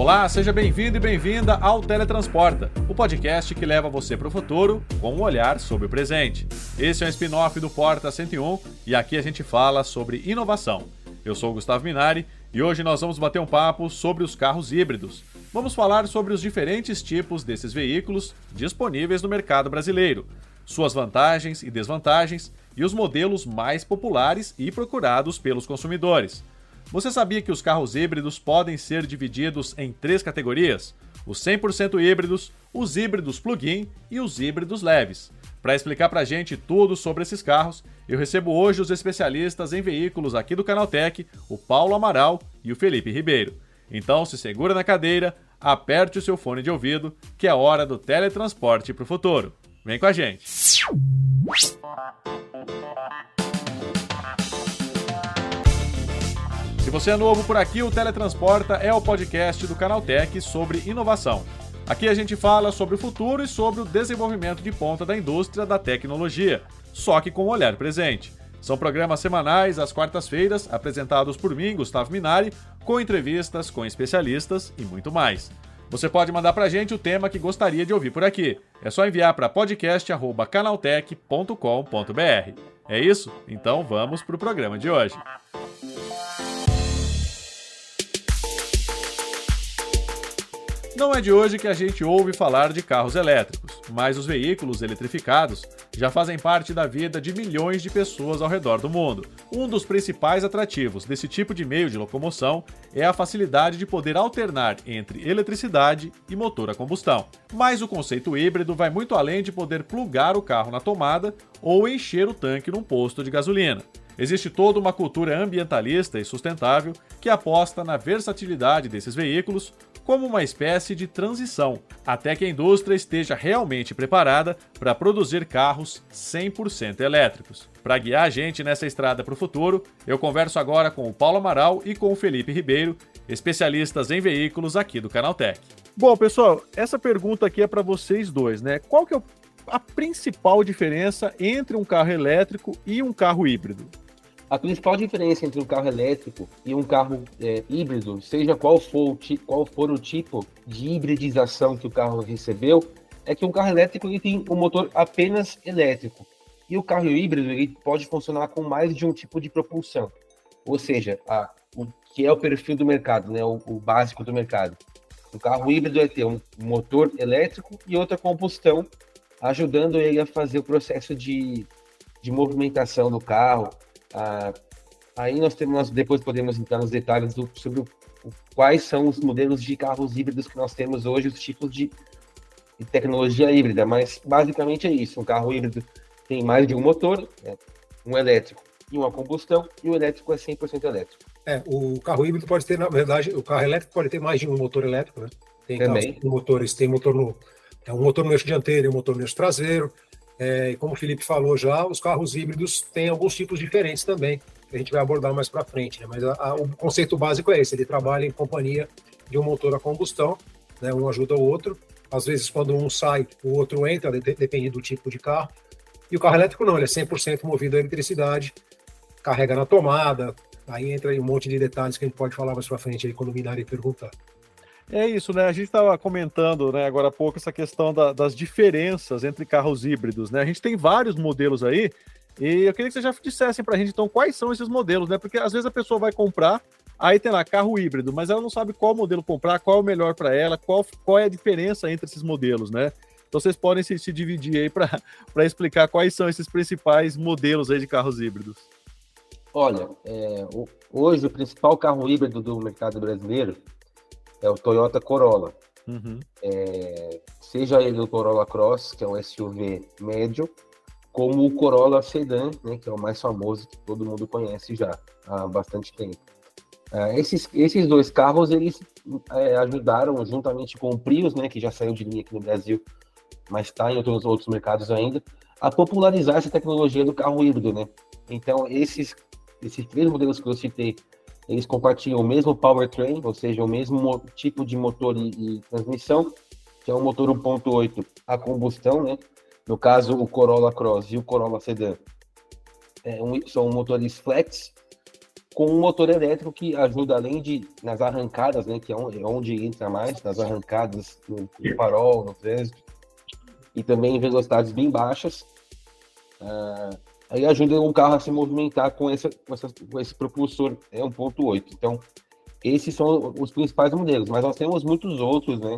Olá, seja bem-vindo e bem-vinda ao Teletransporta, o podcast que leva você para o futuro com um olhar sobre o presente. Esse é um spin-off do Porta 101 e aqui a gente fala sobre inovação. Eu sou o Gustavo Minari e hoje nós vamos bater um papo sobre os carros híbridos. Vamos falar sobre os diferentes tipos desses veículos disponíveis no mercado brasileiro, suas vantagens e desvantagens e os modelos mais populares e procurados pelos consumidores. Você sabia que os carros híbridos podem ser divididos em três categorias? Os 100% híbridos, os híbridos plug-in e os híbridos leves. Para explicar para a gente tudo sobre esses carros, eu recebo hoje os especialistas em veículos aqui do Canaltech, o Paulo Amaral e o Felipe Ribeiro. Então se segura na cadeira, aperte o seu fone de ouvido, que é hora do teletransporte para o futuro. Vem com a gente! Se você é novo por aqui, o Teletransporta é o podcast do Canaltech sobre inovação. Aqui a gente fala sobre o futuro e sobre o desenvolvimento de ponta da indústria da tecnologia, só que com o olhar presente. São programas semanais às quartas-feiras, apresentados por mim, Gustavo Minari, com entrevistas com especialistas e muito mais. Você pode mandar pra gente o tema que gostaria de ouvir por aqui. É só enviar para podcast@canaltech.com.br. É isso? Então vamos pro programa de hoje. Não é de hoje que a gente ouve falar de carros elétricos, mas os veículos eletrificados já fazem parte da vida de milhões de pessoas ao redor do mundo. Um dos principais atrativos desse tipo de meio de locomoção é a facilidade de poder alternar entre eletricidade e motor a combustão. Mas o conceito híbrido vai muito além de poder plugar o carro na tomada ou encher o tanque num posto de gasolina. Existe toda uma cultura ambientalista e sustentável que aposta na versatilidade desses veículos como uma espécie de transição, até que a indústria esteja realmente preparada para produzir carros 100% elétricos. Para guiar a gente nessa estrada para o futuro, eu converso agora com o Paulo Amaral e com o Felipe Ribeiro, especialistas em veículos aqui do Canaltech. Bom, pessoal, essa pergunta aqui é para vocês dois, né? Qual que é a principal diferença entre um carro elétrico e um carro híbrido? A principal diferença entre um carro elétrico e um carro é, híbrido, seja qual for, o qual for o tipo de hibridização que o carro recebeu, é que um carro elétrico ele tem um motor apenas elétrico. E o carro híbrido ele pode funcionar com mais de um tipo de propulsão. Ou seja, a, o que é o perfil do mercado, né, o, o básico do mercado. O carro híbrido é ter um motor elétrico e outra combustão, ajudando ele a fazer o processo de, de movimentação do carro, ah, aí nós temos, nós depois podemos entrar nos detalhes do, sobre o, o, quais são os modelos de carros híbridos que nós temos hoje, os tipos de, de, tecnologia híbrida, mas basicamente é isso. Um carro híbrido tem mais de um motor, né, um elétrico e uma combustão, e o elétrico é 100% elétrico. É, o carro híbrido pode ter, na verdade, o carro elétrico pode ter mais de um motor elétrico, né? Tem Também. motores, tem motor no, é um motor no eixo dianteiro e um motor no eixo traseiro, é, como o Felipe falou já, os carros híbridos têm alguns tipos diferentes também, que a gente vai abordar mais para frente. Né? Mas a, a, o conceito básico é esse: ele trabalha em companhia de um motor a combustão, né? um ajuda o outro. Às vezes, quando um sai, o outro entra, depende do tipo de carro. E o carro elétrico não, ele é 100% movido a eletricidade, carrega na tomada, aí entra um monte de detalhes que a gente pode falar mais para frente aí quando o Minari perguntar. É isso, né? A gente estava comentando né, agora há pouco essa questão da, das diferenças entre carros híbridos, né? A gente tem vários modelos aí, e eu queria que vocês já dissessem para a gente, então, quais são esses modelos, né? Porque às vezes a pessoa vai comprar, aí tem lá carro híbrido, mas ela não sabe qual modelo comprar, qual é o melhor para ela, qual, qual é a diferença entre esses modelos, né? Então vocês podem se, se dividir aí para explicar quais são esses principais modelos aí de carros híbridos. Olha, é, hoje o principal carro híbrido do mercado brasileiro é o Toyota Corolla. Uhum. É, seja ele o Corolla Cross, que é um SUV médio, como o Corolla Sedan, né, que é o mais famoso, que todo mundo conhece já há bastante tempo. É, esses, esses dois carros, eles é, ajudaram, juntamente com o Prius, né, que já saiu de linha aqui no Brasil, mas está em outros, outros mercados ainda, a popularizar essa tecnologia do carro híbrido, né? Então, esses, esses três modelos que eu citei, eles compartilham o mesmo powertrain, ou seja, o mesmo tipo de motor e, e transmissão, que é um motor 1.8 a combustão, né? No caso, o Corolla Cross e o Corolla Sedan é um, são motores flex, com um motor elétrico que ajuda além de nas arrancadas, né, que é onde, é onde entra mais, nas arrancadas no, no farol, no trânsito, e também em velocidades bem baixas. Uh, aí ajuda um carro a se movimentar com, essa, com, essa, com esse propulsor é 1.8. Então, esses são os principais modelos, mas nós temos muitos outros, né?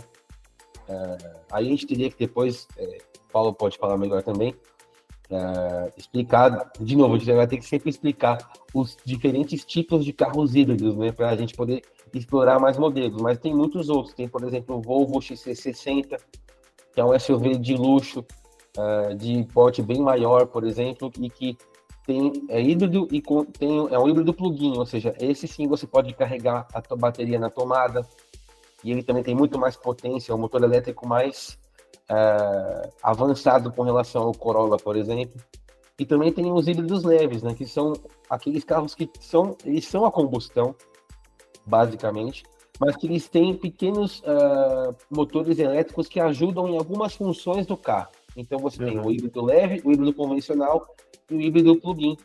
Uh, aí a gente teria que depois, é, Paulo pode falar melhor também, uh, explicar, de novo, a gente vai ter que sempre explicar os diferentes tipos de carros híbridos, né? Para a gente poder explorar mais modelos, mas tem muitos outros. Tem, por exemplo, o Volvo XC60, que é um SUV de luxo, uh, de porte bem maior, por exemplo, e que tem é híbrido e tem é um híbrido plug-in, ou seja, esse sim você pode carregar a tua bateria na tomada e ele também tem muito mais potência, é um motor elétrico mais uh, avançado com relação ao Corolla, por exemplo. E também tem os híbridos leves, né, que são aqueles carros que são eles são a combustão, basicamente, mas que eles têm pequenos uh, motores elétricos que ajudam em algumas funções do carro. Então você uhum. tem o híbrido leve, o híbrido convencional e o híbrido plug-in.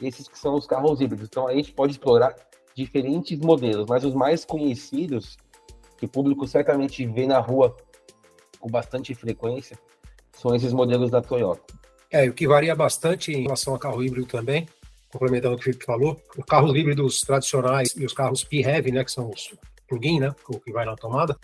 Esses que são os carros híbridos. Então a gente pode explorar diferentes modelos, mas os mais conhecidos, que o público certamente vê na rua com bastante frequência, são esses modelos da Toyota. É, o que varia bastante em relação ao carro híbrido também, complementando o que o Felipe falou, os carros híbridos tradicionais e os carros PHEV, né, que são os plug-in, né, o que vai na tomada,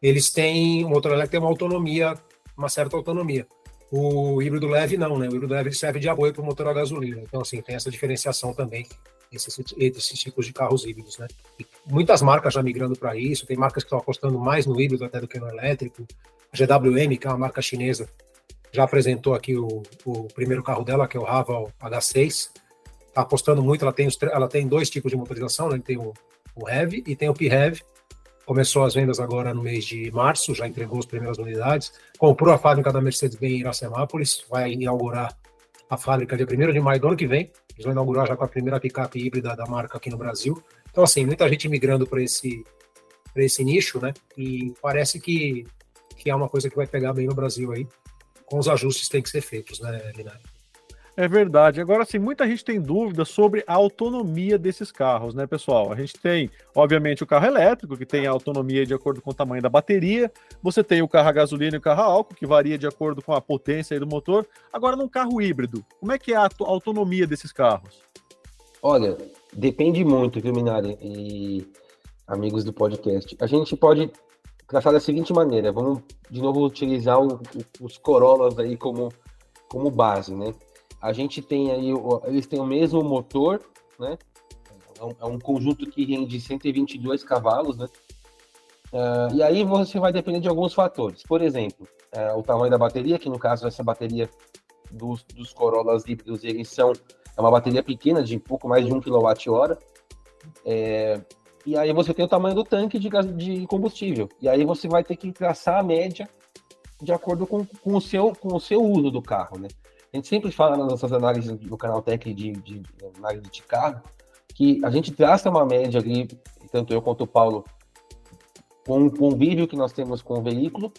eles têm, o motor elétrico tem uma autonomia, uma certa autonomia. O híbrido leve não, né? O híbrido leve serve de apoio para o motor a gasolina. Então, assim, tem essa diferenciação também esses, esses tipos de carros híbridos, né? E muitas marcas já migrando para isso, tem marcas que estão apostando mais no híbrido até do que no elétrico. A GWM, que é uma marca chinesa, já apresentou aqui o, o primeiro carro dela, que é o Raval H6. Está apostando muito, ela tem, os, ela tem dois tipos de motorização, né? Tem o o Heavy e tem o P-Heavy. Começou as vendas agora no mês de março, já entregou as primeiras unidades. Comprou a fábrica da Mercedes-Benz em Iracemápolis, vai inaugurar a fábrica dia 1 de maio do ano que vem. Eles vão inaugurar já com a primeira picape híbrida da marca aqui no Brasil. Então, assim, muita gente migrando para esse, esse nicho, né? E parece que, que é uma coisa que vai pegar bem no Brasil aí, com os ajustes que têm que ser feitos, né, Linari? É verdade. Agora, sim, muita gente tem dúvida sobre a autonomia desses carros, né, pessoal? A gente tem, obviamente, o carro elétrico, que tem a autonomia de acordo com o tamanho da bateria. Você tem o carro a gasolina e o carro a álcool, que varia de acordo com a potência do motor. Agora, num carro híbrido, como é que é a autonomia desses carros? Olha, depende muito, viu, Minari e amigos do podcast. A gente pode traçar da seguinte maneira. Vamos, de novo, utilizar o, os Corollas aí como, como base, né? A gente tem aí, eles têm o mesmo motor, né? É um, é um conjunto que rende 122 cavalos, né? Uh, e aí você vai depender de alguns fatores. Por exemplo, uh, o tamanho da bateria, que no caso essa bateria dos, dos Corollas híbridos, eles são é uma bateria pequena, de pouco mais de 1 kWh. É, e aí você tem o tamanho do tanque de, de combustível. E aí você vai ter que traçar a média de acordo com, com, o, seu, com o seu uso do carro, né? A gente sempre fala nas nossas análises do canal Tech de, de, de análise de carro que a gente traça uma média ali, tanto eu quanto o Paulo, com o convívio que nós temos com o veículo,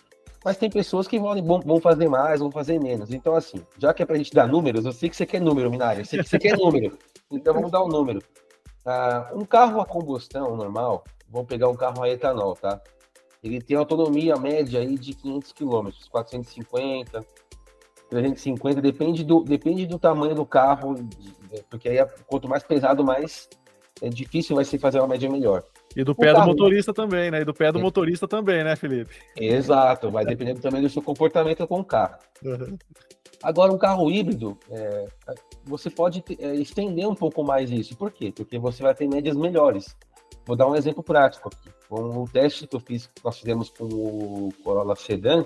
mas tem pessoas que vão, vão fazer mais, vão fazer menos. Então, assim, já que é para a gente dar números, eu sei que você quer número, Minário, eu sei que você quer número. Então, vamos dar um número. Uh, um carro a combustão normal, vamos pegar um carro a etanol, tá? Ele tem autonomia média aí de 500 km, 450, 350, depende do, depende do tamanho do carro, porque aí quanto mais pesado, mais é difícil vai ser fazer uma média melhor. E do o pé carro, do motorista também, né? E do pé do é. motorista também, né, Felipe? Exato, vai depender também do seu comportamento com o carro. Uhum. Agora, um carro híbrido, é, você pode é, estender um pouco mais isso. Por quê? Porque você vai ter médias melhores. Vou dar um exemplo prático aqui. Com o teste que eu fiz, que nós fizemos com o Corolla Sedan,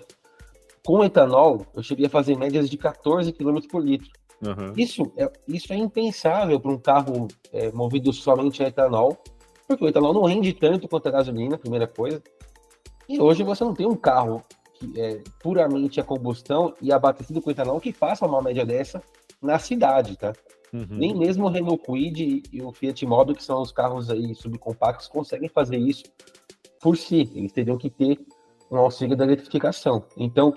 com etanol, eu cheguei a fazer médias de 14 km por litro. Uhum. Isso, é, isso é impensável para um carro é, movido somente a etanol, porque o etanol não rende tanto quanto a gasolina, primeira coisa. E hoje você não tem um carro que é puramente a combustão e abastecido com etanol que faça uma média dessa na cidade, tá? Uhum. Nem mesmo o Renault Kwid e o Fiat Mobi, que são os carros aí subcompactos, conseguem fazer isso por si. Eles teriam que ter um auxílio da eletrificação. Então,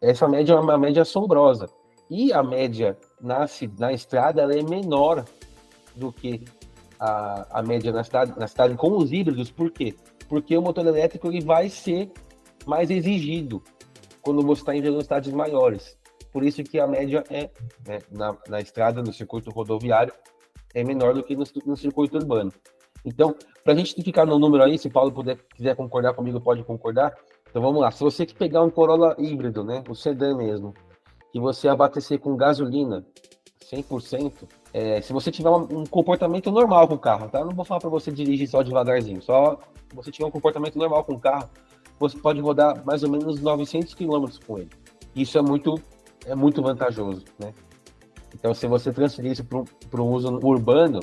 essa média é uma média assombrosa. E a média na, na estrada ela é menor do que a, a média na cidade, na cidade com os híbridos, por quê? Porque o motor elétrico ele vai ser mais exigido quando você está em velocidades maiores. Por isso que a média é né, na, na estrada, no circuito rodoviário, é menor do que no, no circuito urbano. Então, para a gente ficar no número aí, se Paulo puder, quiser concordar comigo, pode concordar. Então vamos lá. Se você que pegar um Corolla híbrido, né, o sedã mesmo, e você abastecer com gasolina 100%, é, se você tiver um, comportamento normal com o carro, tá? Eu não vou falar para você dirigir só devagarzinho, só você tiver um comportamento normal com o carro, você pode rodar mais ou menos 900 km com ele. Isso é muito, é muito vantajoso, né? Então, se você transferir isso para um uso urbano,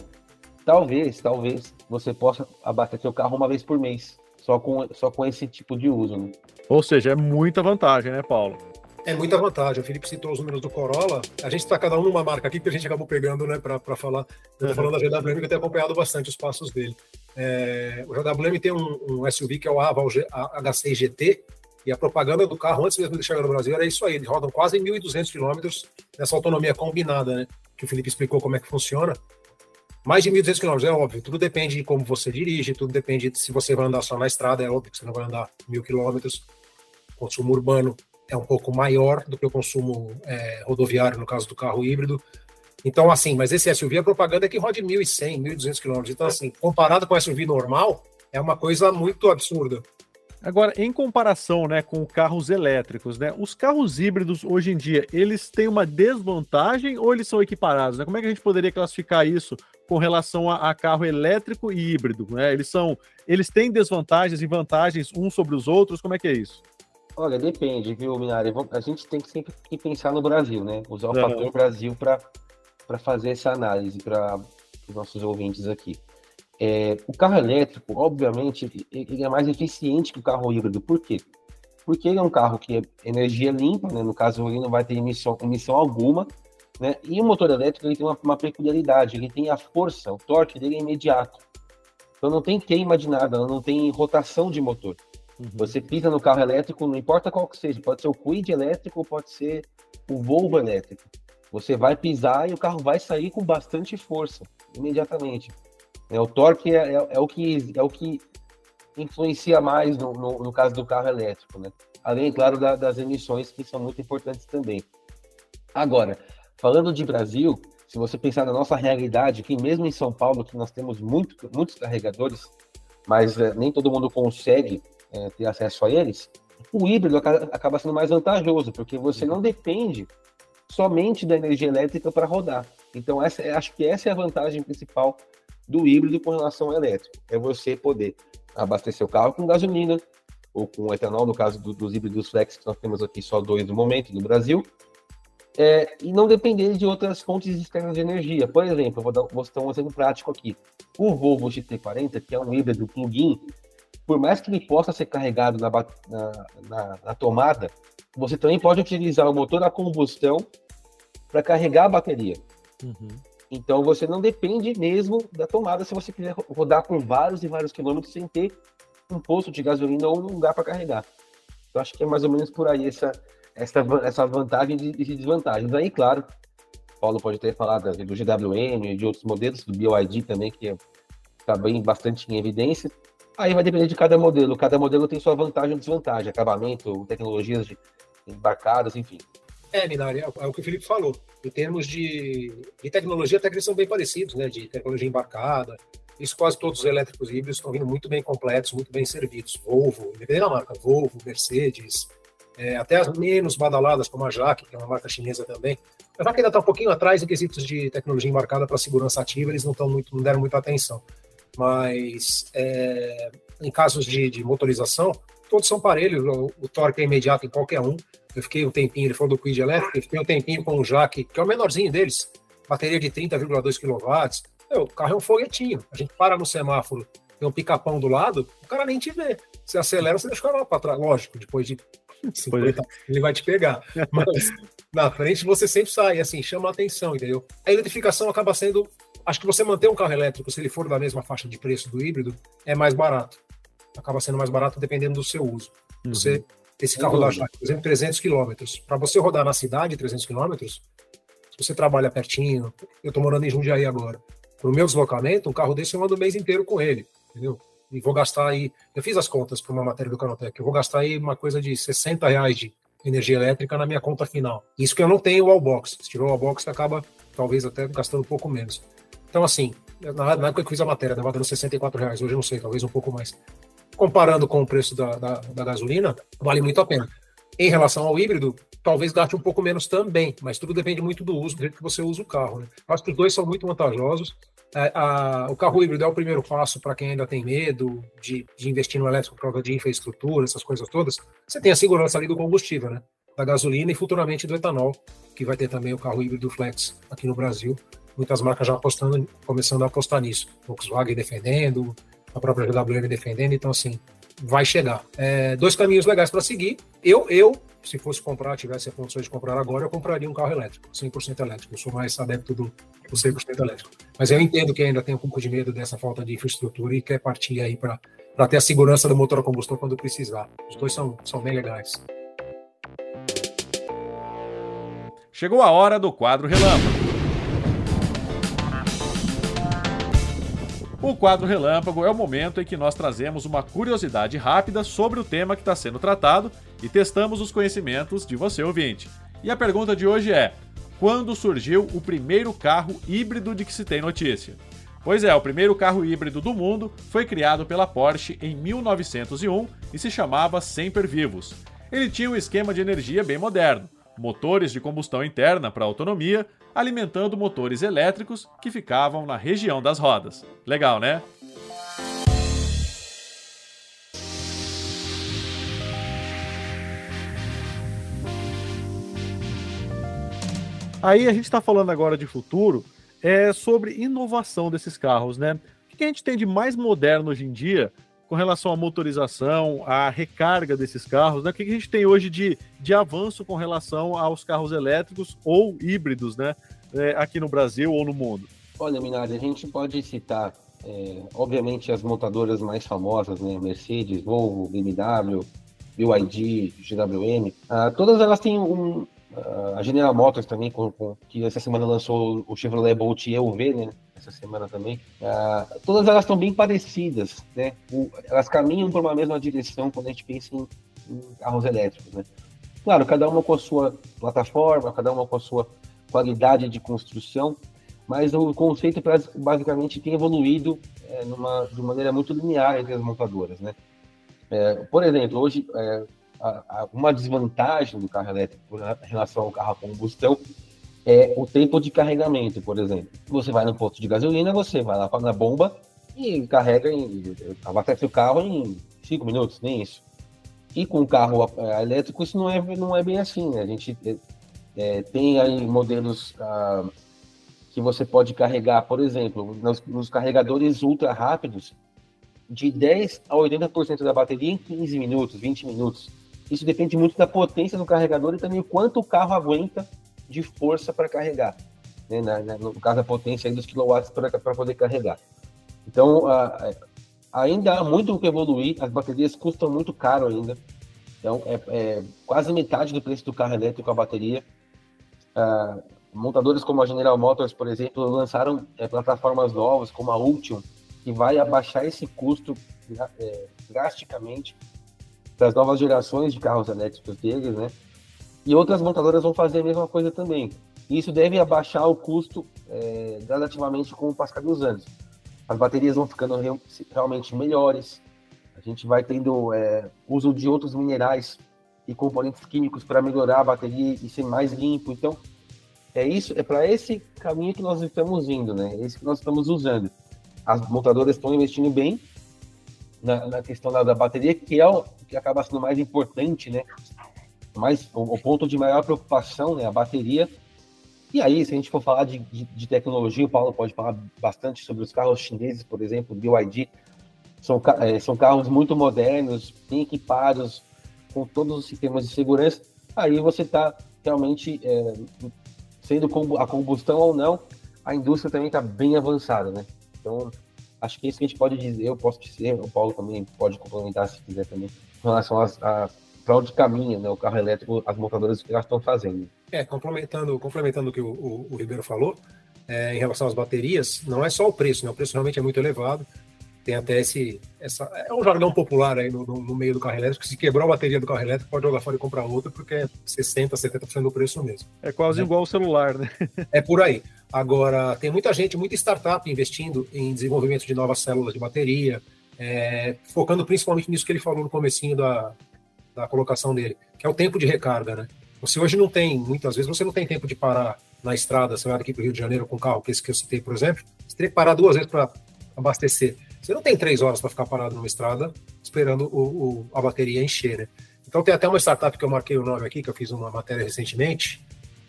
talvez, talvez você possa abater seu carro uma vez por mês, só com, só com esse tipo de uso. Né? Ou seja, é muita vantagem, né, Paulo? É muita vantagem. O Felipe citou os números do Corolla. A gente está cada um numa marca aqui que a gente acabou pegando, né, para falar. Eu estou falando da GWM, que eu tenho acompanhado bastante os passos dele. É, o GWM tem um, um, SUV que é o Aval H6 GT, e a propaganda do carro, antes mesmo de chegar no Brasil, era isso aí. Eles rodam quase 1.200 quilômetros nessa autonomia combinada, né? Que o Felipe explicou como é que funciona. Mais de 1.200 quilômetros, é óbvio. Tudo depende de como você dirige, tudo depende de se você vai andar só na estrada, é óbvio que você não vai andar mil quilômetros. Consumo urbano é um pouco maior do que o consumo é, rodoviário, no caso do carro híbrido. Então, assim, mas esse SUV, a propaganda é que roda 1.100, 1.200 quilômetros. Então, assim, comparado com o SUV normal, é uma coisa muito absurda. Agora, em comparação né, com carros elétricos, né, os carros híbridos hoje em dia, eles têm uma desvantagem ou eles são equiparados? Né? Como é que a gente poderia classificar isso com relação a, a carro elétrico e híbrido? Né? Eles são, eles têm desvantagens e vantagens uns sobre os outros? Como é que é isso? Olha, depende, viu, Minari? A gente tem que sempre pensar no Brasil, né? Usar o fator Brasil para fazer essa análise para os nossos ouvintes aqui. É, o carro elétrico, obviamente, ele é mais eficiente que o carro híbrido. Por quê? Porque ele é um carro que é energia limpa, né? no caso ele não vai ter emissão, emissão alguma, né? e o motor elétrico ele tem uma, uma, peculiaridade, ele tem a força, o torque dele é imediato. Então não tem queima de nada, não tem rotação de motor. Uhum. Você pisa no carro elétrico, não importa qual que seja, pode ser o Quid elétrico pode ser o Volvo elétrico. Você vai pisar e o carro vai sair com bastante força, imediatamente. É, o torque é, é, é, o que, é o que influencia mais no, no, no caso do carro elétrico, né? Além, claro, da, das emissões, que são muito importantes também. Agora, falando de Brasil, se você pensar na nossa realidade, que mesmo em São Paulo, que nós temos muito, muitos carregadores, mas é, nem todo mundo consegue é, ter acesso a eles, o híbrido acaba sendo mais vantajoso, porque você não depende somente da energia elétrica para rodar. Então, essa, acho que essa é a vantagem principal do híbrido com relação ao elétrico. É você poder abastecer o carro com gasolina ou com etanol, no caso do, dos híbridos flex, que nós temos aqui só dois no momento no Brasil, é, e não depender de outras fontes externas de energia. Por exemplo, vou, dar, vou dar um exemplo prático aqui. O Volvo XT40, que é um híbrido plug-in, por mais que ele possa ser carregado na, na, na, na tomada, você também pode utilizar o motor a combustão para carregar a bateria. Uhum. Então você não depende mesmo da tomada se você quiser rodar por vários e vários quilômetros sem ter um posto de gasolina ou um lugar para carregar. Eu acho que é mais ou menos por aí essa, essa, essa vantagem e desvantagem. Daí, claro, Paulo pode ter falado do GWM e de outros modelos, do BioID também, que está bem bastante em evidência. Aí vai depender de cada modelo. Cada modelo tem sua vantagem e desvantagem, acabamento, tecnologias de embarcadas, enfim. É, Minari, é, é o que o Felipe falou. Em termos de, de tecnologia, até que eles são bem parecidos, né? De tecnologia embarcada. Isso quase todos os elétricos híbridos estão vindo muito bem completos, muito bem servidos. Volvo, independente da marca, Volvo, Mercedes, é, até as menos badaladas, como a Jaque, que é uma marca chinesa também. A Jaque ainda está um pouquinho atrás em quesitos de tecnologia embarcada para segurança ativa, eles não, muito, não deram muita atenção. Mas é, em casos de, de motorização, todos são parelhos, o, o torque é imediato em qualquer um. Eu fiquei um tempinho, ele falou do Quid elétrico, eu fiquei um tempinho com o Jaque, que é o menorzinho deles, bateria de 30,2 kW. o carro é um foguetinho. A gente para no semáforo, tem um pica-pão do lado, o cara nem te vê. Você acelera, você deixa o carro lá para trás. Lógico, depois de 50, ele vai te pegar. Mas na frente você sempre sai, assim, chama a atenção, entendeu? A eletrificação acaba sendo. Acho que você manter um carro elétrico, se ele for da mesma faixa de preço do híbrido, é mais barato acaba sendo mais barato dependendo do seu uso. Uhum. Esse carro da Jaque, por exemplo, 300 quilômetros. Para você rodar na cidade 300 quilômetros, se você trabalha pertinho, eu estou morando em Jundiaí agora, para o meu deslocamento, um carro desse eu ando o mês inteiro com ele, entendeu? E vou gastar aí, eu fiz as contas para uma matéria do Canotec, eu vou gastar aí uma coisa de 60 reais de energia elétrica na minha conta final. Isso que eu não tenho o wallbox. Se tiver o wallbox, acaba talvez até gastando um pouco menos. Então, assim, na, na época que eu fiz a matéria, estava dando 64 reais, hoje eu não sei, talvez um pouco mais. Comparando com o preço da, da, da gasolina, vale muito a pena. Em relação ao híbrido, talvez gaste um pouco menos também, mas tudo depende muito do uso, do jeito que você usa o carro. Né? Acho que os dois são muito vantajosos. É, a, o carro híbrido é o primeiro passo para quem ainda tem medo de, de, investir no elétrico por causa de infraestrutura, essas coisas todas. Você tem a segurança ali do combustível, né? Da gasolina e futuramente do etanol, que vai ter também o carro híbrido flex aqui no Brasil. Muitas marcas já apostando, começando a apostar nisso. Volkswagen defendendo, a própria GWM defendendo, então assim, vai chegar. É, dois caminhos legais para seguir. Eu, eu, se fosse comprar, tivesse a condições de comprar agora, eu compraria um carro elétrico, 100% elétrico. Eu sou mais adepto do, do 100% elétrico. Mas eu entendo que ainda tem um pouco de medo dessa falta de infraestrutura e quer partir aí para ter a segurança do motor a combustão quando precisar. Os dois são, são bem legais. Chegou a hora do quadro relâmpago. O quadro Relâmpago é o momento em que nós trazemos uma curiosidade rápida sobre o tema que está sendo tratado e testamos os conhecimentos de você ouvinte. E a pergunta de hoje é: quando surgiu o primeiro carro híbrido de que se tem notícia? Pois é, o primeiro carro híbrido do mundo foi criado pela Porsche em 1901 e se chamava Semper Vivos. Ele tinha um esquema de energia bem moderno, motores de combustão interna para autonomia, alimentando motores elétricos que ficavam na região das rodas. Legal, né? Aí a gente está falando agora de futuro, é sobre inovação desses carros, né? O que a gente tem de mais moderno hoje em dia com relação à motorização, à recarga desses carros, né? O que a gente tem hoje de, de avanço com relação aos carros elétricos ou híbridos, né? É, aqui no Brasil ou no mundo? Olha, Minardi, a gente pode citar, é, obviamente, as montadoras mais famosas, né? Mercedes, Volvo, BMW, BYD, GWM. Ah, todas elas têm um, a General Motors também, com, com, que essa semana lançou o Chevrolet Bolt EUV, né? Essa semana também. Uh, todas elas estão bem parecidas, né? O, elas caminham por uma mesma direção quando a gente pensa em, em, carros elétricos, né? Claro, cada uma com a sua plataforma, cada uma com a sua qualidade de construção, mas o conceito basicamente tem evoluído é, numa, de maneira muito linear entre as montadoras, né? É, por exemplo, hoje é, uma desvantagem do carro elétrico em relação ao carro a combustão é o tempo de carregamento, por exemplo. Você vai no posto de gasolina, você vai lá na bomba e carrega, em, abastece o carro em cinco minutos, nem isso. E com o carro é, elétrico isso não é, não é bem assim, né? A gente é, é tem aí modelos ah, que você pode carregar, por exemplo, nos, nos carregadores ultra rápidos, de 10 a 80% da bateria em 15 minutos, 20 minutos. Isso depende muito da potência do carregador e também o quanto o carro aguenta de força para carregar. Né? Na, na, no caso, a potência dos quilowatts para poder carregar. Então, a, ainda há muito o que evoluir, as baterias custam muito caro ainda. Então, é, é quase metade do preço do carro elétrico a bateria. Ah, montadores como a General Motors, por exemplo, lançaram é, plataformas novas, como a Ultium, que vai abaixar esse custo é, drasticamente das novas gerações de carros elétricos deles, né? E outras montadoras vão fazer a mesma coisa também. Isso deve abaixar o custo é, gradativamente com o passar dos anos. As baterias vão ficando realmente melhores, a gente vai tendo é, uso de outros minerais e componentes químicos para melhorar a bateria e ser mais limpo. Então, é isso, é para esse caminho que nós estamos indo, né? É isso que nós estamos usando. As montadoras estão investindo bem na, na questão da, da, bateria, que é o que acaba sendo mais importante, né? Mais, o, o, ponto de maior preocupação, né? A bateria. E aí, se a gente for falar de, de, de, tecnologia, o Paulo pode falar bastante sobre os carros chineses, por exemplo, BYD. São, é, são carros muito modernos, bem equipados, com todos os sistemas de segurança. Aí você está realmente, é, sendo a combustão ou não, a indústria também está bem avançada, né? Então, acho que é isso que a gente pode dizer, eu posso dizer, o Paulo também pode complementar se quiser também, em relação às, a para onde caminha né, o carro elétrico, as montadoras que elas estão fazendo. É, complementando, complementando o que o, o, o Ribeiro falou, é, em relação às baterias, não é só o preço, né? O preço realmente é muito elevado. Tem até esse. Essa, é um jargão popular aí no, no, no meio do carro elétrico. Se quebrar a bateria do carro elétrico, pode jogar fora e comprar outra, porque é 60%, 70% do preço mesmo. É quase né? igual o celular, né? É por aí. Agora, tem muita gente, muita startup investindo em desenvolvimento de novas células de bateria, é, focando principalmente nisso que ele falou no comecinho da, da colocação dele, que é o tempo de recarga, né? Você hoje não tem, muitas vezes, você não tem tempo de parar na estrada, você vai aqui para o Rio de Janeiro com o carro, que esse que eu citei, por exemplo, você tem que parar duas vezes para abastecer. Você não tem três horas para ficar parado numa estrada esperando o, o, a bateria encher, né? Então tem até uma startup que eu marquei o nome aqui, que eu fiz uma matéria recentemente,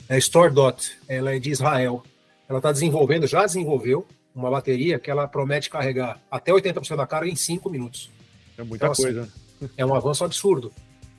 é StoreDot, ela é de Israel. Ela está desenvolvendo, já desenvolveu uma bateria que ela promete carregar até 80% da carga em 5 minutos. É muita então, assim, coisa. Assim, é um avanço absurdo.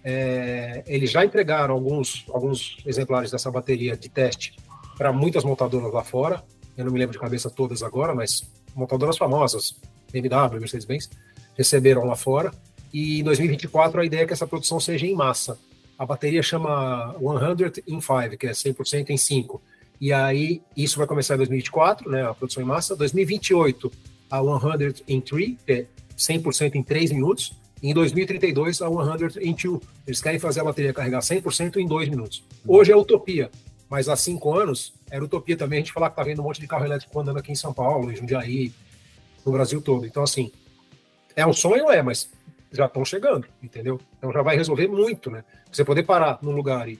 É, eles já entregaram alguns, alguns exemplares dessa bateria de teste para muitas montadoras lá fora. Eu não me lembro de cabeça todas agora, mas montadoras famosas, BMW, Mercedes-Benz, receberam lá fora. E em 2024 a ideia é que essa produção seja em massa. A bateria chama 100 in 5, que é 100% em 5. E aí isso vai começar em 2024, né, a produção em massa. 2028 a 100 in 3, que é 100% em 3 minutos. E em 2032 a 100 in 2. Eles querem fazer a bateria carregar 100% em 2 minutos. Hoje é utopia, mas há 5 anos era utopia também a gente falar que tá vendo um monte de carro elétrico andando aqui em São Paulo, em Jundiaí, no Brasil todo. Então, assim, é um sonho, é, mas já estão chegando, entendeu? Então já vai resolver muito, né? Você poder parar num lugar e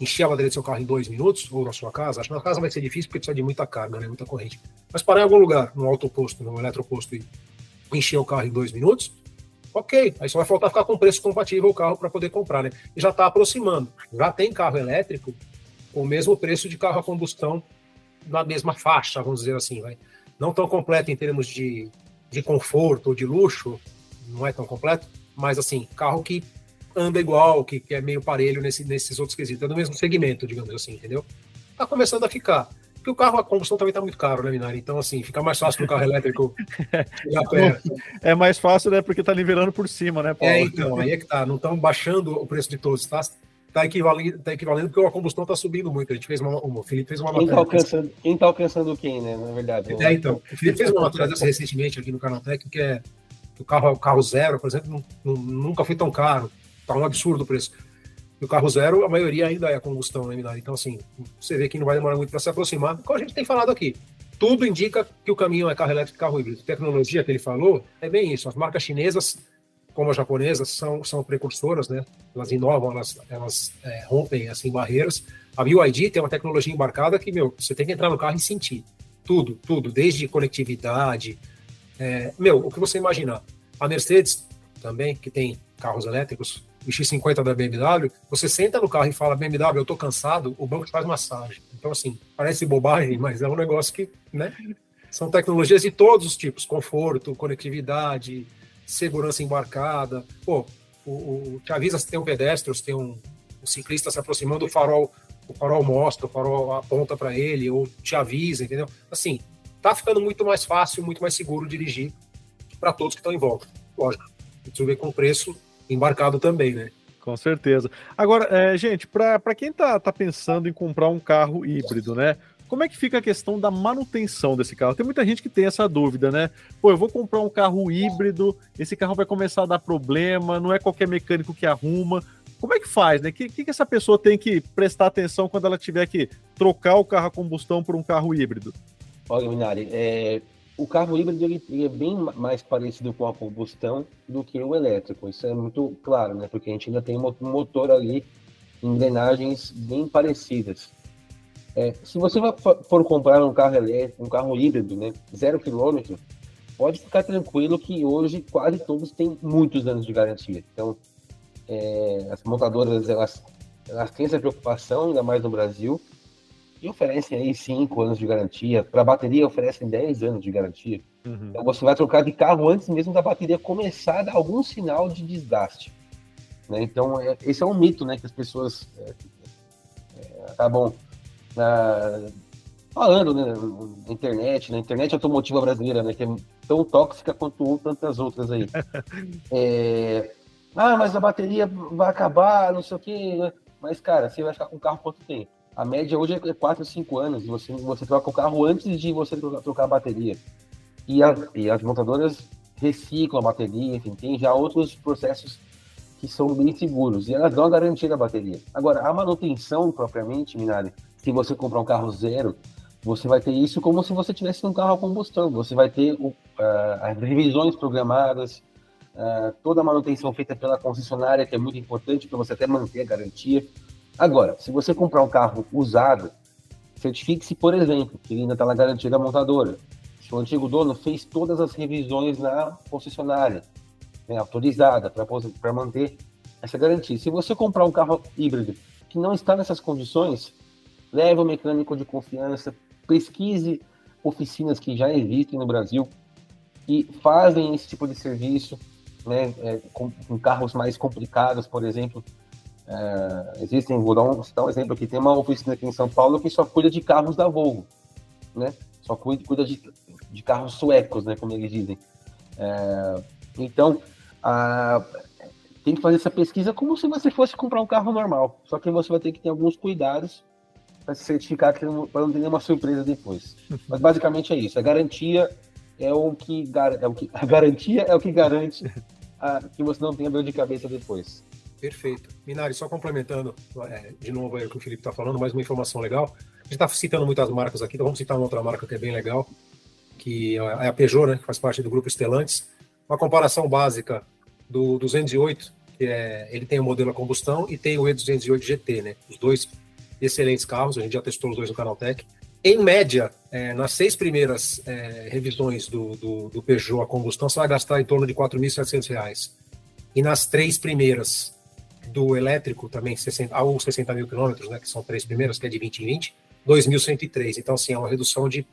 encher a bateria do seu carro em dois minutos, ou na sua casa, acho que na casa vai ser difícil porque precisa de muita carga, né? Muita corrente. Mas parar em algum lugar, num autoposto, num eletroposto e encher o carro em dois minutos, ok. Aí só vai faltar ficar com preço compatível o carro para poder comprar, né? E já está aproximando. Já tem carro elétrico com o mesmo preço de carro a combustão na mesma faixa, vamos dizer assim, vai não tão completo em termos de, de conforto ou de luxo, não é tão completo, mas assim, carro que anda igual, que, que é meio parelho nesse, nesses outros quesitos, é do mesmo segmento, digamos assim, entendeu? Tá começando a ficar. Porque o carro a combustão também tá muito caro, né, Minari? Então, assim, fica mais fácil pro carro elétrico É mais fácil, né? Porque tá nivelando por cima, né, Paulo? É, então, aí é que tá. Não estão baixando o preço de todos, tá? tá equivalendo, tá equivalendo porque a combustão tá subindo muito. A gente fez uma, uma o Felipe fez uma quem tá matéria. Tá alcançando, quem tá alcançando quem, né? Na verdade. É, então. O Felipe fez uma matéria dessa recentemente aqui no Canaltech, que é o carro, o carro zero, por exemplo, não, nunca foi tão caro. Tá um absurdo o preço. E o carro zero, a maioria ainda é a combustão, né, Minari? Então, assim, você vê que não vai demorar muito para se aproximar. Como a gente tem falado aqui, tudo indica que o caminho é carro elétrico e carro híbrido. Tecnologia que ele falou, é bem isso. As marcas chinesas como as japonesas, são, são precursoras, né? Elas inovam, elas, elas é, rompem assim barreiras. A BYD tem uma tecnologia embarcada que, meu, você tem que entrar no carro e sentir tudo, tudo, desde conectividade, é, meu, o que você imaginar. A Mercedes também, que tem carros elétricos, X50 da BMW, você senta no carro e fala, BMW, eu tô cansado, o banco faz massagem. Então, assim, parece bobagem, mas é um negócio que, né? São tecnologias de todos os tipos, conforto, conectividade, segurança embarcada. Pô, o, o, te avisa se tem um pedestre, se tem um, um ciclista se aproximando, o farol, o farol mostra, o farol aponta para ele, ou te avisa, entendeu? Assim, tá ficando muito mais fácil, muito mais seguro dirigir para todos que estão em volta. Lógico, precisa ver com preço embarcado também, né? Com certeza. Agora, é, gente, para quem tá, tá pensando em comprar um carro híbrido, né? Como é que fica a questão da manutenção desse carro? Tem muita gente que tem essa dúvida, né? Pô, eu vou comprar um carro híbrido, esse carro vai começar a dar problema, não é qualquer mecânico que arruma. Como é que faz, né? O que, que, essa pessoa tem que prestar atenção quando ela tiver que trocar o carro a combustão por um carro híbrido? Olha, Minari, é, o carro híbrido ele, ele, é bem mais parecido com a combustão do que o elétrico. Isso é muito claro, né? Porque a gente ainda tem um motor ali, engrenagens bem parecidas. É, se você for comprar um carro elétrico, um carro híbrido, né, zero quilômetro, pode ficar tranquilo que hoje quase todos têm muitos anos de garantia. Então, é, as montadoras elas, elas têm essa preocupação, ainda mais no Brasil, e oferecem aí 5 anos de garantia. Para a bateria, oferecem 10 anos de garantia. Uhum. Então, você vai trocar de carro antes mesmo da bateria começar a dar algum sinal de desgaste. Né? Então, é, esse é um mito né, que as pessoas é, é acabam na, falando né, na internet, na internet automotiva brasileira, né, que é tão tóxica quanto tantas outras aí. é, ah, mas a bateria vai acabar, não sei o quê. Né? Mas, cara, você vai ficar com o carro quanto tempo? A média hoje é 4, 5 anos. Você, você troca o carro antes de você trocar, trocar a bateria. E, a, e as montadoras reciclam a bateria, enfim, tem já outros processos que são bem seguros. E elas dão a garantia da bateria. Agora, a manutenção propriamente, Minari, se você comprar um carro zero, você vai ter isso como se você tivesse um carro a combustão. Você vai ter uh, as revisões programadas, uh, toda a manutenção feita pela concessionária, que é muito importante para você até manter a garantia. Agora, se você comprar um carro usado, certifique-se, por exemplo, que ele ainda está na garantia da montadora. Se o antigo dono fez todas as revisões na concessionária, né, autorizada, para manter essa garantia. Se você comprar um carro híbrido que não está nessas condições, leve o mecânico de confiança, pesquise oficinas que já existem no Brasil e fazem esse tipo de serviço, né, é, com, com, carros mais complicados, por exemplo. É, existem, vou dar um, citar um exemplo aqui, tem uma oficina aqui em São Paulo que só cuida de carros da Volvo, né? Só cuida, cuida de, de carros suecos, né, como eles dizem. É, então, a, tem que fazer essa pesquisa como se você fosse comprar um carro normal, só que você vai ter que ter alguns cuidados para se certificar para não ter nenhuma surpresa depois. Mas basicamente é isso. A garantia é o que, é o que a garantia é o que garante a, que você não tenha dor de cabeça depois. Perfeito. Minari, só complementando é, de novo aí o que o Felipe está falando, mais uma informação legal. A gente está citando muitas marcas aqui, então vamos citar uma outra marca que é bem legal, que é a Peugeot, né, que faz parte do grupo Stellantis. Uma comparação básica do 208, que é, ele tem o modelo a combustão e tem o E208 GT, né? Os dois excelentes carros, a gente já testou os dois no Canaltech. Em média, é, nas seis primeiras é, revisões do, do, do, Peugeot a combustão, você vai gastar em torno de R$ 4.700. E nas três primeiras do elétrico, também 60, aos 60 mil quilômetros, né, que são três primeiras, que é de 20 em 20, 2.103. Então, assim, é uma redução de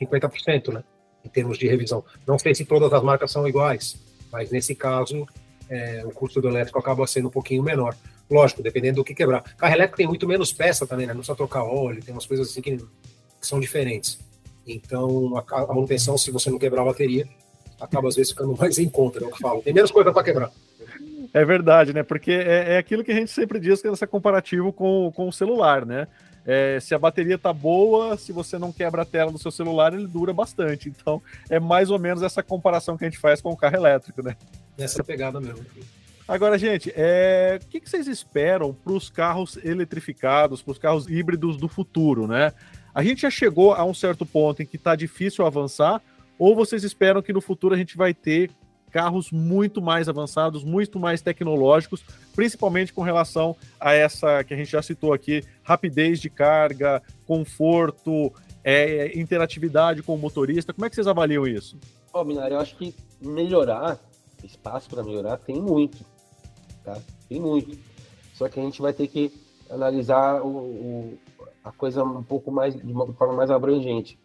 50%, né, em termos de revisão. Não sei se todas as marcas são iguais, mas nesse caso, é, o custo do elétrico acaba sendo um pouquinho menor. Lógico, dependendo do que quebrar. Carro elétrico tem muito menos peça também, né? Não precisa trocar óleo, tem umas coisas assim que, que são diferentes. Então, a, a, manutenção, se você não quebrar a bateria, acaba às vezes ficando mais em conta, né? Eu falo. Tem menos coisa para quebrar. É verdade, né? Porque é, é, aquilo que a gente sempre diz que é esse comparativo com, com o celular, né? É, se a bateria tá boa, se você não quebra a tela do seu celular, ele dura bastante. Então, é mais ou menos essa comparação que a gente faz com o carro elétrico, né? Essa pegada mesmo. Agora, gente, é... o que vocês esperam para os carros eletrificados, para os carros híbridos do futuro, né? A gente já chegou a um certo ponto em que está difícil avançar, ou vocês esperam que no futuro a gente vai ter carros muito mais avançados, muito mais tecnológicos, principalmente com relação a essa que a gente já citou aqui, rapidez de carga, conforto, é, interatividade com o motorista. Como é que vocês avaliam isso? Ó, oh, eu acho que melhorar, espaço para melhorar tem muito tá? Tem muito. Só que a gente vai ter que analisar o, o a coisa um pouco mais, de uma forma mais abrangente.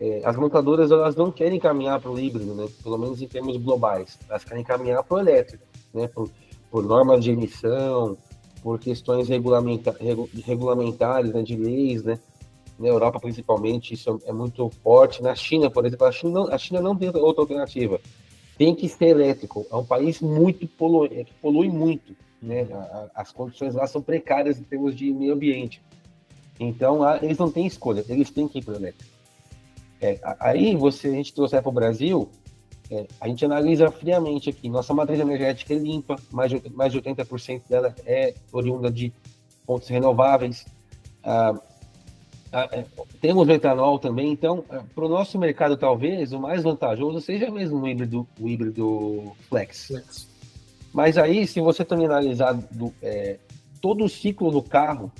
É, as montadoras, elas não querem caminhar para o híbrido, né? Pelo menos em termos globais. Elas querem caminhar para o elétrico, né? Por, por normas de emissão, por questões regulamenta, regulamentares, né? de leis, né? Na Europa, principalmente, isso é muito forte. Na China, por exemplo, a China não, a China não tem outra alternativa tem que ser elétrico. É um país muito polui, é, que polui muito. Né? Uhum. As condições lá são precárias em termos de meio ambiente. Então, eles não têm escolha, eles têm que ir para o elétrico. É, aí, você, a gente trouxer para o Brasil, é, a gente analisa friamente aqui. Nossa matriz energética é limpa, mais de, mais de 80% dela é oriunda de fontes renováveis. Ah, ah, é, temos o etanol também, então, é, para o nosso mercado, talvez, o mais vantajoso seja mesmo o híbrido, o híbrido flex. flex. Mas aí, se você também analisar do, é, todo o ciclo do carro,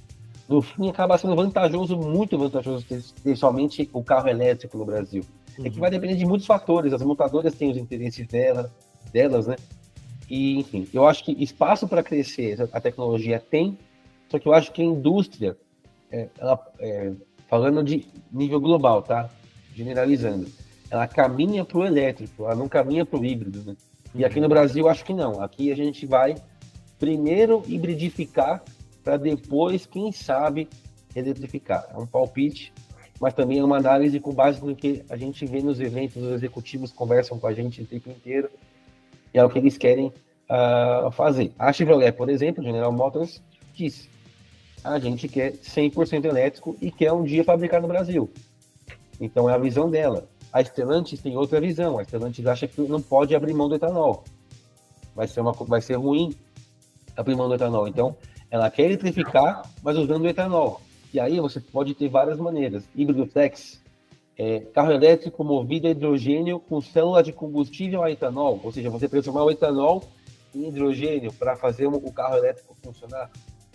no fim acaba sendo vantajoso, muito vantajoso, ter somente o carro elétrico no Brasil. Uhum. É que uhum. vai depender de muitos fatores, as montadoras têm os interesses dela, delas, né? E, enfim, eu acho que espaço para crescer a tecnologia tem, só que eu acho que a indústria é, ela, é, falando de nível global, tá? Generalizando, ela caminha para o elétrico, ela não caminha para o híbrido, né? E aqui no Brasil, acho que não. Aqui a gente vai primeiro hibridificar para depois, quem sabe, eletrificar. É um palpite, mas também é uma análise com base no que a gente vê nos eventos, os executivos conversam com a gente o tempo inteiro, e é o que eles querem uh, fazer. A Chevrolet, por exemplo, General Motors, disse A gente quer 100% elétrico e quer um dia fabricar no Brasil. Então é a visão dela. A Stellantis tem outra visão. A Stellantis acha que não pode abrir mão do etanol. Vai ser, uma, vai ser ruim abrir mão do etanol. Então, ela quer eletrificar, mas usando o etanol. E aí você pode ter várias maneiras. Híbrido flex, é, carro elétrico movido a hidrogênio com célula de combustível a etanol. Ou seja, você transformar o etanol em hidrogênio para fazer o carro elétrico funcionar.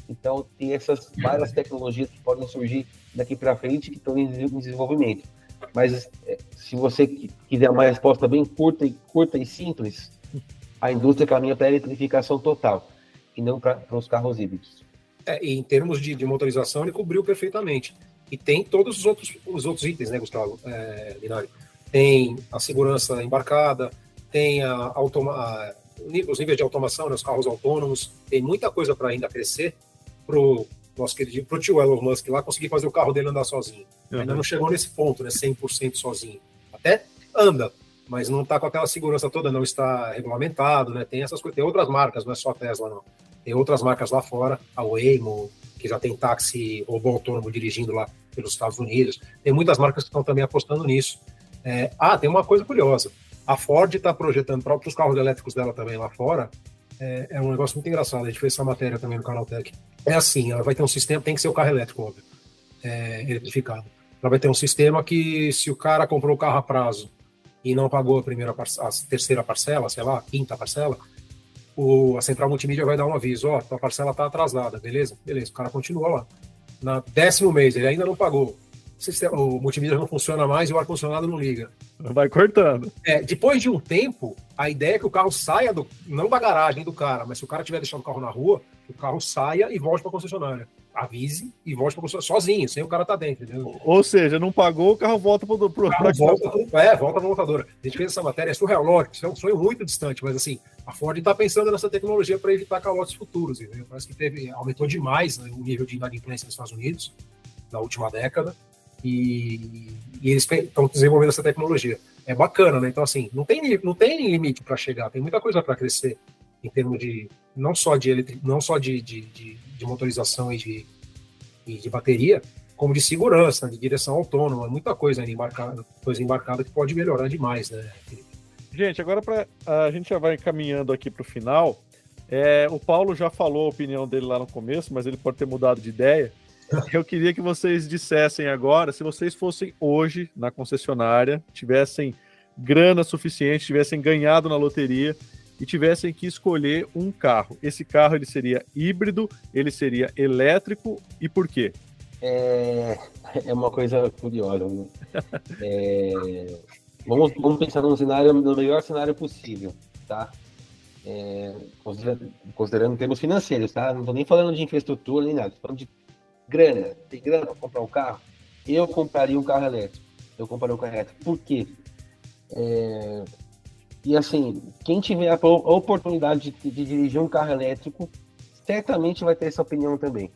Então, tem essas várias tecnologias que podem surgir daqui para frente que estão em desenvolvimento. Mas é, se você quiser uma resposta bem curta e, curta e simples, a indústria caminha para a eletrificação total e não para os carros híbridos. É, em termos de, de, motorização, ele cobriu perfeitamente. E tem todos os outros, os outros itens, né, Gustavo é, Linari? Tem a segurança embarcada, tem a, automa a, os níveis de automação, né, os carros autônomos, tem muita coisa para ainda crescer pro nosso querido, pro tio Elon Musk lá conseguir fazer o carro dele andar sozinho. Uhum. Ainda não chegou nesse ponto, né, 100% sozinho. Até anda, mas não está com aquela segurança toda, não está regulamentado, né? Tem essas coisas, tem outras marcas, não é só a Tesla, não. Tem outras marcas lá fora, a Waymo, que já tem táxi robô autônomo dirigindo lá pelos Estados Unidos. Tem muitas marcas que estão também apostando nisso. É, ah, tem uma coisa curiosa. A Ford está projetando para os carros elétricos dela também lá fora. É, é, um negócio muito engraçado. A gente fez essa matéria também no canal Tech. É assim, ela vai ter um sistema, tem que ser o carro elétrico, óbvio, é, eletrificado. Ela vai ter um sistema que, se o cara comprou o carro a prazo e não pagou a primeira a terceira parcela, sei lá, a quinta parcela, o, a central multimídia vai dar um aviso, ó, tua parcela está atrasada, beleza? Beleza, o cara continua lá. Na décimo mês, ele ainda não pagou. O multimídia não funciona mais e o ar-condicionado não liga. Vai cortando. É, depois de um tempo, a ideia é que o carro saia do, não da garagem do cara, mas se o cara tiver deixado o carro na rua, o carro saia e volte para a concessionária avise e volte para sozinho, sem o cara estar tá dentro, entendeu? Ou seja, não pagou, o carro volta para o pro, carro volta, pro, É, volta para a montadora. A gente fez essa matéria, é surreal, lógico, isso é um sonho muito distante, mas assim, a Ford está pensando nessa tecnologia para evitar calotes futuros, entendeu? Parece que teve, aumentou demais né, o nível de inadimplência nos Estados Unidos na última década e, e eles estão desenvolvendo essa tecnologia. É bacana, né? Então, assim, não tem, não tem limite para chegar, tem muita coisa para crescer em termos de não só de não só de, de, de, de motorização e de, e de bateria, como de segurança, de direção autônoma, muita coisa embarcada, coisa embarcada que pode melhorar demais, né? Gente, agora para a gente já vai caminhando aqui para o final. É, o Paulo já falou a opinião dele lá no começo, mas ele pode ter mudado de ideia. Eu queria que vocês dissessem agora, se vocês fossem hoje na concessionária, tivessem grana suficiente, tivessem ganhado na loteria e tivessem que escolher um carro. Esse carro ele seria híbrido, ele seria elétrico e por quê? É, é uma coisa curiosa. Né? É, vamos, vamos pensar num cenário, no melhor cenário possível, tá? É, considerando, considerando termos financeiros, tá? Não estou nem falando de infraestrutura nem nada, falando de grana. Tem grana para comprar um carro? Eu compraria um carro elétrico. Eu compraria um carro elétrico. Por quê? É, e assim, quem tiver a oportunidade de, de, dirigir um carro elétrico, certamente vai ter essa opinião também.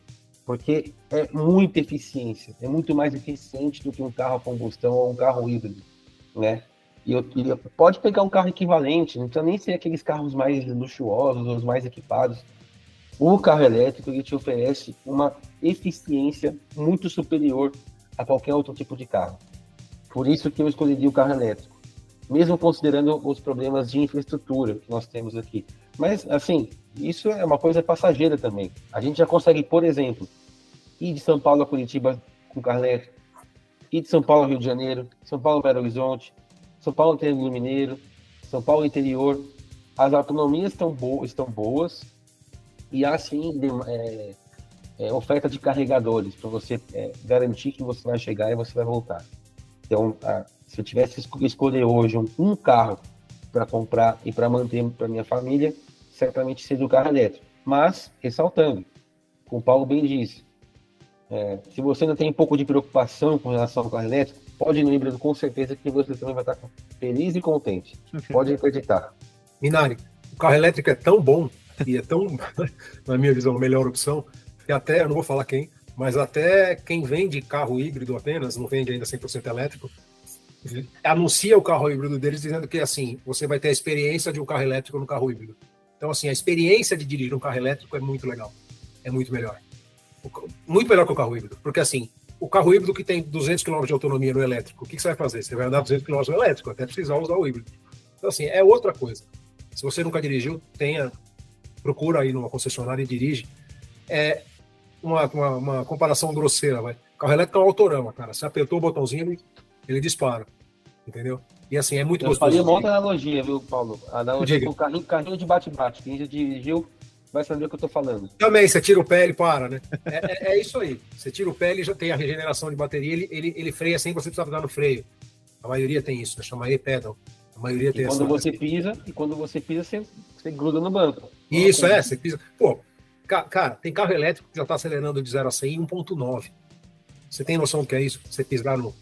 Porque é muita eficiência, é muito mais eficiente do que um carro a combustão ou um carro híbrido, né? E eu, pode pegar um carro equivalente, não precisa nem ser aqueles carros mais luxuosos, os mais equipados. O carro elétrico ele te oferece uma eficiência muito superior a qualquer outro tipo de carro. Por isso que eu escolheria o carro elétrico mesmo considerando os problemas de infraestrutura que nós temos aqui. Mas, assim, isso é uma coisa passageira também. A gente já consegue, por exemplo, ir de São Paulo a Curitiba com elétrico, ir de São Paulo ao Rio de Janeiro, São Paulo Belo Horizonte, São Paulo Triângulo Mineiro, São Paulo Interior. As autonomias estão, bo estão boas e há, sim, é, é, oferta de carregadores para você é, garantir que você vai chegar e você vai voltar. Então, a, se eu tivesse que escolher hoje um, carro para comprar e para manter para minha família, certamente seria o carro elétrico. Mas, ressaltando, como o Paulo bem disse, é, se você não tem um pouco de preocupação com relação ao carro elétrico, pode ir no híbrido com certeza que você também vai estar feliz e contente. Pode acreditar. Minari, o carro elétrico é tão bom e é tão, na minha visão, a melhor opção, que até, eu não vou falar quem, mas até quem vende carro híbrido apenas, não vende ainda 100% elétrico, anuncia o carro híbrido deles dizendo que assim você vai ter a experiência de um carro elétrico no carro híbrido. Então assim a experiência de dirigir um carro elétrico é muito legal, é muito melhor. muito melhor que o carro híbrido, porque assim, o carro híbrido que tem 200 km de autonomia no elétrico, o que, você vai fazer? Você vai andar 200 km no elétrico, até precisar usar o híbrido. Então, assim, é outra coisa. Se você nunca dirigiu, tenha, procura aí numa concessionária e dirige. É uma, uma, uma comparação grosseira, vai. Carro elétrico é um autorama, cara. Você apertou o botãozinho, ele, ele dispara. Entendeu? E assim, é muito Eu gostoso. faria uma outra analogia, viu, Paulo? A analogia com o carrinho, carrinho de bate-bate. Quem já dirigiu vai saber o que eu tô falando. Também, você tira o pé, ele para, né? É, é, é isso aí. Você tira o pé, ele já tem a regeneração de bateria, ele, ele, ele freia sem você precisar dar no freio. A maioria tem isso, né? chama e-pedal. A maioria tem E quando essa. você pisa, e quando você pisa, você, você gruda no banco. Isso, é, você pisa. Pô, ca- cara, tem carro elétrico que já tá acelerando de 0 a 100 em 1.9. Você tem noção do que é isso? Você pisar no,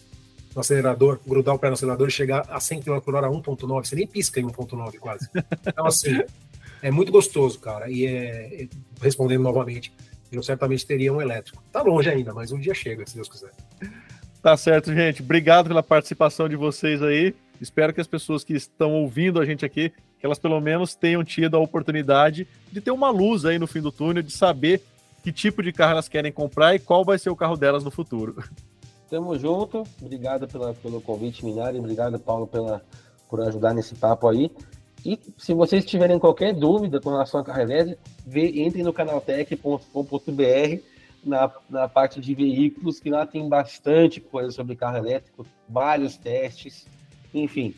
no acelerador, grudar o pé no acelerador e chegar a 100 km por hora a 1.9. Você nem pisca em 1.9 quase. Então, assim, é muito gostoso, cara. E é, é- respondendo novamente, eu certamente teria um elétrico. Tá longe ainda, mas um dia chega, se Deus quiser. Tá certo, gente. Obrigado pela participação de vocês aí. Espero que as pessoas que estão ouvindo a gente aqui, que elas pelo menos tenham tido a oportunidade de ter uma luz aí no fim do túnel, de saber que tipo de carro elas querem comprar e qual vai ser o carro delas no futuro. Tamo junto. Obrigado pela, pelo convite, Minari. Obrigado, Paulo, pela, por ajudar nesse papo aí. E se vocês tiverem qualquer dúvida com relação carro elétrico, entrem no canaltech.com.br na, na parte de veículos, que lá tem bastante coisa sobre carro elétrico, vários testes, enfim,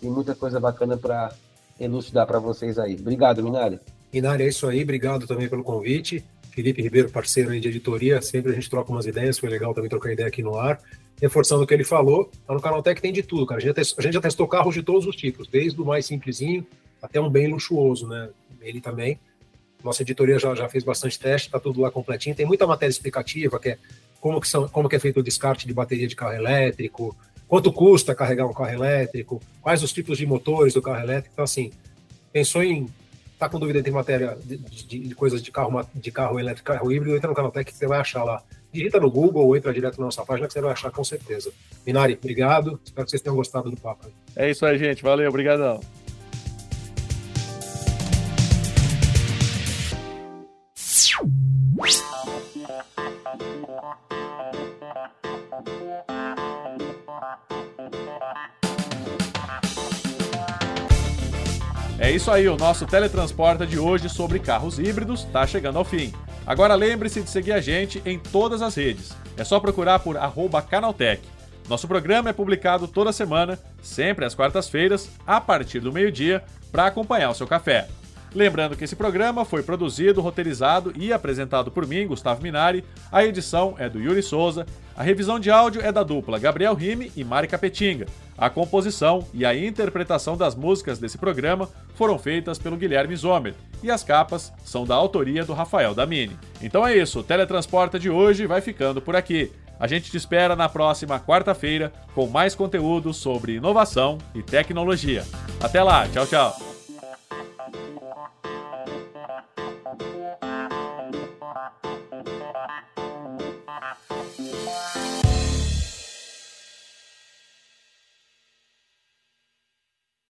tem muita coisa bacana para elucidar para vocês aí. Obrigado, Minari. Inário, é isso aí. Obrigado também pelo convite. Felipe Ribeiro, parceiro aí de editoria. Sempre a gente troca umas ideias. Foi legal também trocar ideia aqui no ar. Reforçando o que ele falou, lá no Canaltech tem de tudo, cara. A gente, testou, a gente já testou carros de todos os tipos, desde o mais simplesinho até um bem luxuoso, né? Ele também. Nossa editoria já, já fez bastante teste, tá tudo lá completinho. Tem muita matéria explicativa, que é como que, são, como que é feito o descarte de bateria de carro elétrico, quanto custa carregar um carro elétrico, quais os tipos de motores do carro elétrico. Então, assim, pensou em tá com dúvida entre matéria de, de, de coisas de carro, de carro elétrico, carro híbrido, entra no Canaltech que você vai achar lá. Digita no Google ou entra direto na nossa página que você vai achar com certeza. Minari, obrigado. Espero que vocês tenham gostado do papo. É isso aí, gente. Valeu, obrigadão. Isso aí, o nosso teletransporta de hoje sobre carros híbridos está chegando ao fim. Agora lembre-se de seguir a gente em todas as redes. É só procurar por Canaltech. Nosso programa é publicado toda semana, sempre às quartas-feiras, a partir do meio-dia, para acompanhar o seu café. Lembrando que esse programa foi produzido, roteirizado e apresentado por mim, Gustavo Minari. A edição é do Yuri Souza. A revisão de áudio é da dupla Gabriel Rime e Mari Capetinga. A composição e a interpretação das músicas desse programa foram feitas pelo Guilherme Zomer. E as capas são da autoria do Rafael Damini. Então é isso, o Teletransporta de hoje vai ficando por aqui. A gente te espera na próxima quarta-feira com mais conteúdo sobre inovação e tecnologia. Até lá, tchau, tchau. Thank you.